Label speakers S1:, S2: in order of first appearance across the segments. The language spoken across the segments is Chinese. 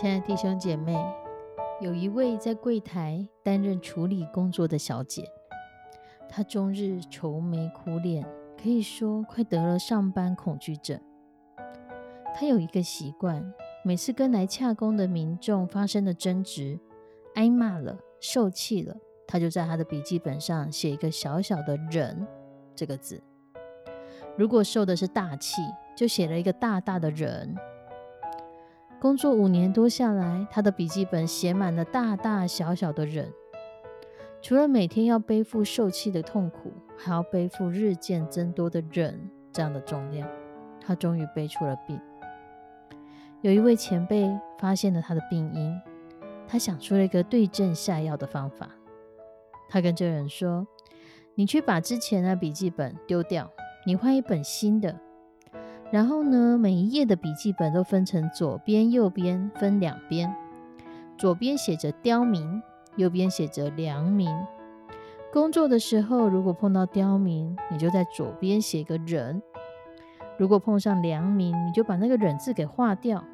S1: 亲爱的弟兄姐妹，有一位在柜台担任处理工作的小姐，她终日愁眉苦脸，可以说快得了上班恐惧症。她有一个习惯，每次跟来洽工的民众发生了争执、挨骂了、受气了，她就在她的笔记本上写一个小小的“忍”这个字。如果受的是大气，就写了一个大大的“忍”。工作五年多下来，他的笔记本写满了大大小小的忍。除了每天要背负受气的痛苦，还要背负日渐增多的忍这样的重量。他终于背出了病。有一位前辈发现了他的病因，他想出了一个对症下药的方法。他跟这人说：“你去把之前的笔记本丢掉，你换一本新的。”然后呢，每一页的笔记本都分成左边、右边，分两边。左边写着刁民，右边写着良民。工作的时候，如果碰到刁民，你就在左边写个忍；如果碰上良民，你就把那个忍字给划掉。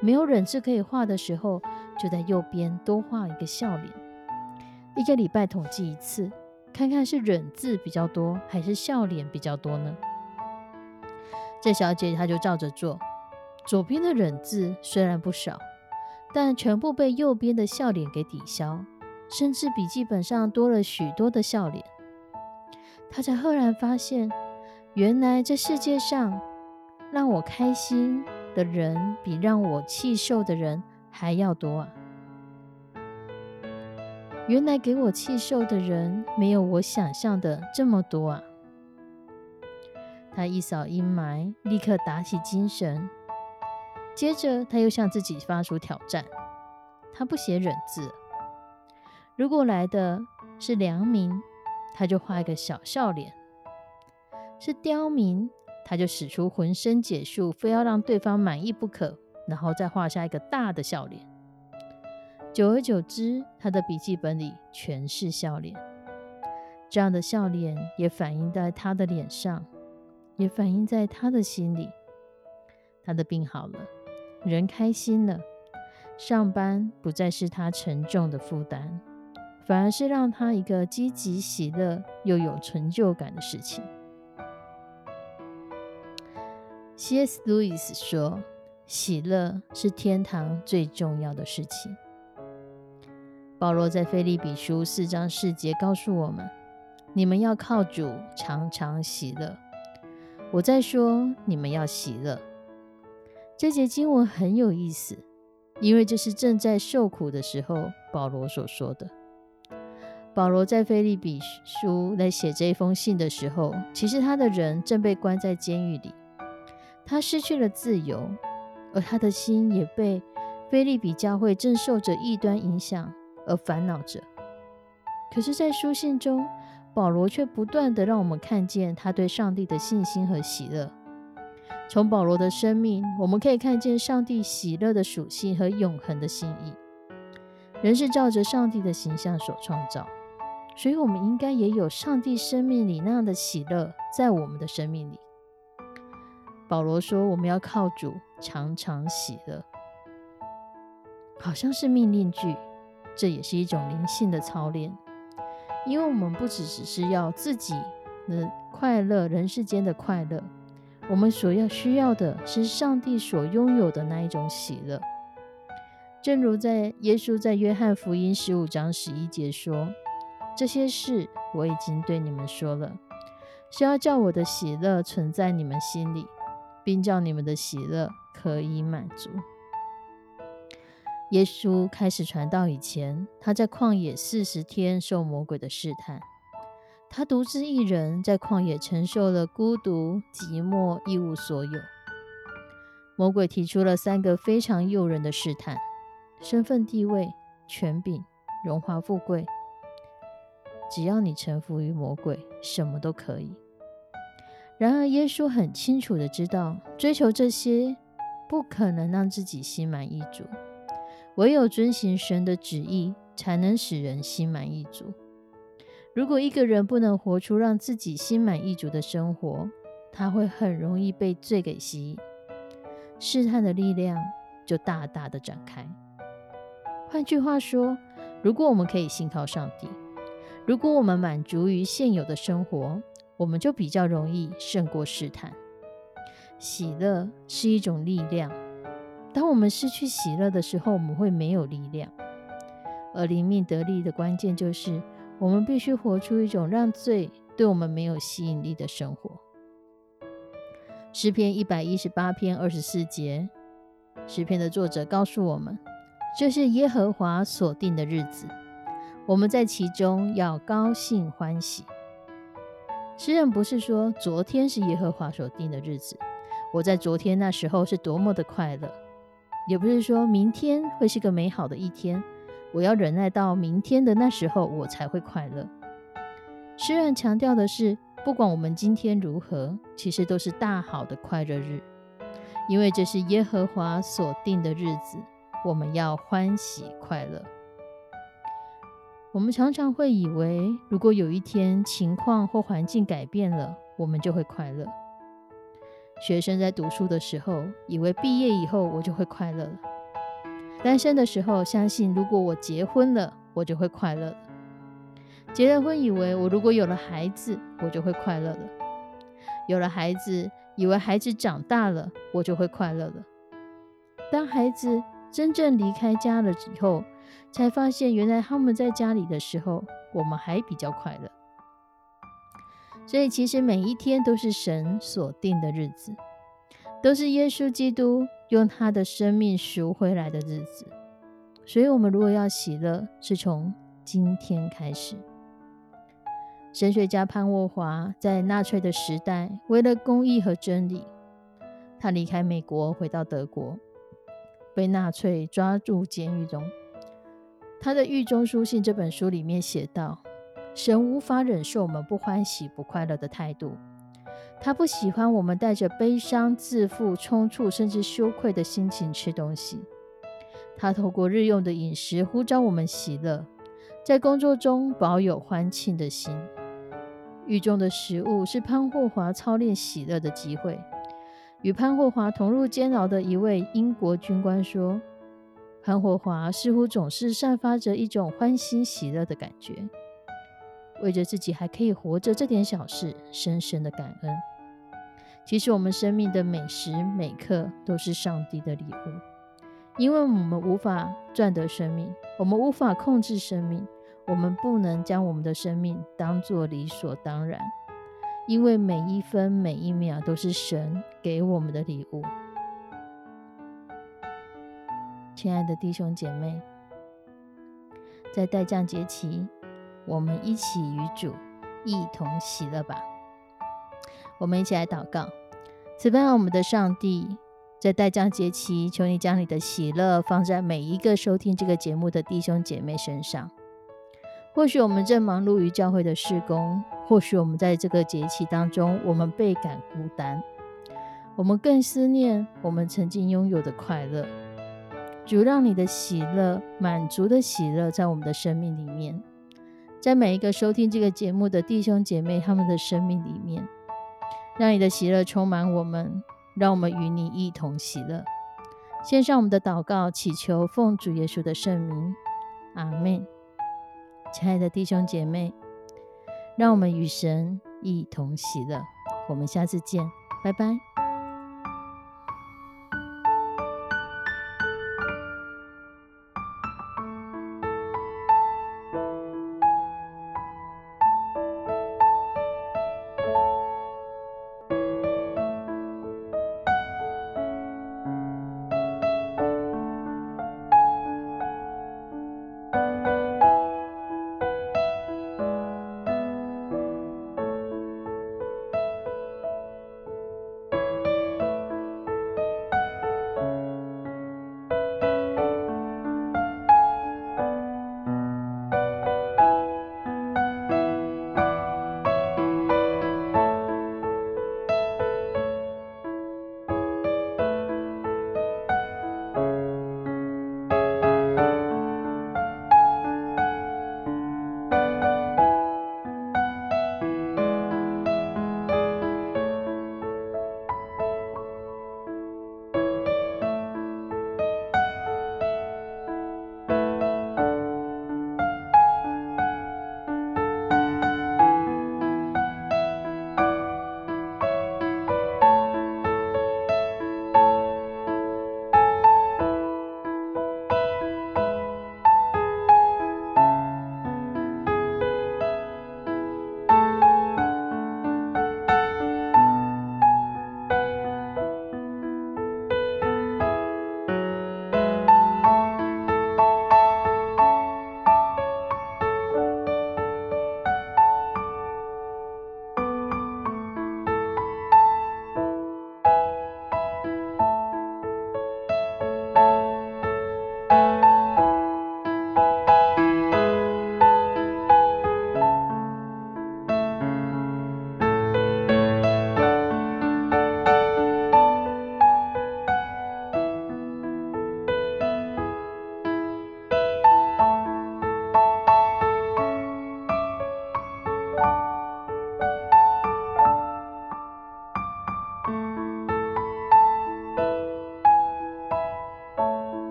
S1: 没有忍字可以画的时候，就在右边多画一个笑脸。一个礼拜统计一次，看看是忍字比较多，还是笑脸比较多呢？这小姐她就照着做，左边的忍字虽然不少，但全部被右边的笑脸给抵消，甚至笔记本上多了许多的笑脸。她才赫然发现，原来这世界上让我开心的人，比让我气受的人还要多啊！原来给我气受的人，没有我想象的这么多啊！他一扫阴霾，立刻打起精神。接着，他又向自己发出挑战：他不写忍字。如果来的是良民，他就画一个小笑脸；是刁民，他就使出浑身解数，非要让对方满意不可，然后再画下一个大的笑脸。久而久之，他的笔记本里全是笑脸。这样的笑脸也反映在他的脸上。也反映在他的心里，他的病好了，人开心了，上班不再是他沉重的负担，反而是让他一个积极、喜乐又有成就感的事情。C.S. 路易斯说：“喜乐是天堂最重要的事情。”保罗在菲利比书四章四节告诉我们：“你们要靠主常常喜乐。”我在说，你们要喜乐。这节经文很有意思，因为这是正在受苦的时候保罗所说的。保罗在菲利比书来写这封信的时候，其实他的人正被关在监狱里，他失去了自由，而他的心也被菲利比教会正受着异端影响而烦恼着。可是，在书信中，保罗却不断的让我们看见他对上帝的信心和喜乐。从保罗的生命，我们可以看见上帝喜乐的属性和永恒的心意。人是照着上帝的形象所创造，所以我们应该也有上帝生命里那样的喜乐在我们的生命里。保罗说：“我们要靠主常常喜乐。”好像是命令句，这也是一种灵性的操练。因为我们不只只是要自己的快乐，人世间的快乐，我们所要需要的是上帝所拥有的那一种喜乐。正如在耶稣在约翰福音十五章十一节说：“这些事我已经对你们说了，是要叫我的喜乐存在你们心里，并叫你们的喜乐可以满足。”耶稣开始传道以前，他在旷野四十天受魔鬼的试探。他独自一人在旷野承受了孤独、寂寞、一无所有。魔鬼提出了三个非常诱人的试探：身份、地位、权柄、荣华富贵。只要你臣服于魔鬼，什么都可以。然而，耶稣很清楚的知道，追求这些不可能让自己心满意足，唯有遵行神的旨意，才能使人心满意足。如果一个人不能活出让自己心满意足的生活，他会很容易被罪给吸引，试探的力量就大大的展开。换句话说，如果我们可以信靠上帝，如果我们满足于现有的生活，我们就比较容易胜过试探。喜乐是一种力量，当我们失去喜乐的时候，我们会没有力量。而灵命得力的关键就是。我们必须活出一种让罪对我们没有吸引力的生活。诗篇一百一十八篇二十四节，诗篇的作者告诉我们，这是耶和华所定的日子，我们在其中要高兴欢喜。诗人不是说昨天是耶和华所定的日子，我在昨天那时候是多么的快乐，也不是说明天会是个美好的一天。我要忍耐到明天的那时候，我才会快乐。诗人强调的是，不管我们今天如何，其实都是大好的快乐日，因为这是耶和华所定的日子，我们要欢喜快乐。我们常常会以为，如果有一天情况或环境改变了，我们就会快乐。学生在读书的时候，以为毕业以后我就会快乐了。单身的时候，相信如果我结婚了，我就会快乐了。结了婚，以为我如果有了孩子，我就会快乐了。有了孩子，以为孩子长大了，我就会快乐了。当孩子真正离开家了以后，才发现原来他们在家里的时候，我们还比较快乐。所以，其实每一天都是神所定的日子，都是耶稣基督。用他的生命赎回来的日子，所以，我们如果要喜乐，是从今天开始。神学家潘沃华在纳粹的时代，为了公义和真理，他离开美国，回到德国，被纳粹抓住监狱中。他的《狱中书信》这本书里面写道：“神无法忍受我们不欢喜、不快乐的态度。”他不喜欢我们带着悲伤、自负、冲突，甚至羞愧的心情吃东西。他透过日用的饮食呼召我们喜乐，在工作中保有欢庆的心。狱中的食物是潘霍华操练喜乐的机会。与潘霍华同入监牢的一位英国军官说：“潘霍华似乎总是散发着一种欢欣喜乐的感觉。”为着自己还可以活着这点小事，深深的感恩。其实我们生命的每时每刻都是上帝的礼物，因为我们无法赚得生命，我们无法控制生命，我们不能将我们的生命当作理所当然，因为每一分每一秒都是神给我们的礼物。亲爱的弟兄姐妹，在代降节期。我们一起与主一同喜乐吧。我们一起来祷告，慈悲我们的上帝，在代降节期，求你将你的喜乐放在每一个收听这个节目的弟兄姐妹身上。或许我们正忙碌于教会的事工，或许我们在这个节期当中，我们倍感孤单，我们更思念我们曾经拥有的快乐。主，让你的喜乐、满足的喜乐，在我们的生命里面。在每一个收听这个节目的弟兄姐妹，他们的生命里面，让你的喜乐充满我们，让我们与你一同喜乐。献上我们的祷告，祈求奉主耶稣的圣名，阿门。亲爱的弟兄姐妹，让我们与神一同喜乐。我们下次见，拜拜。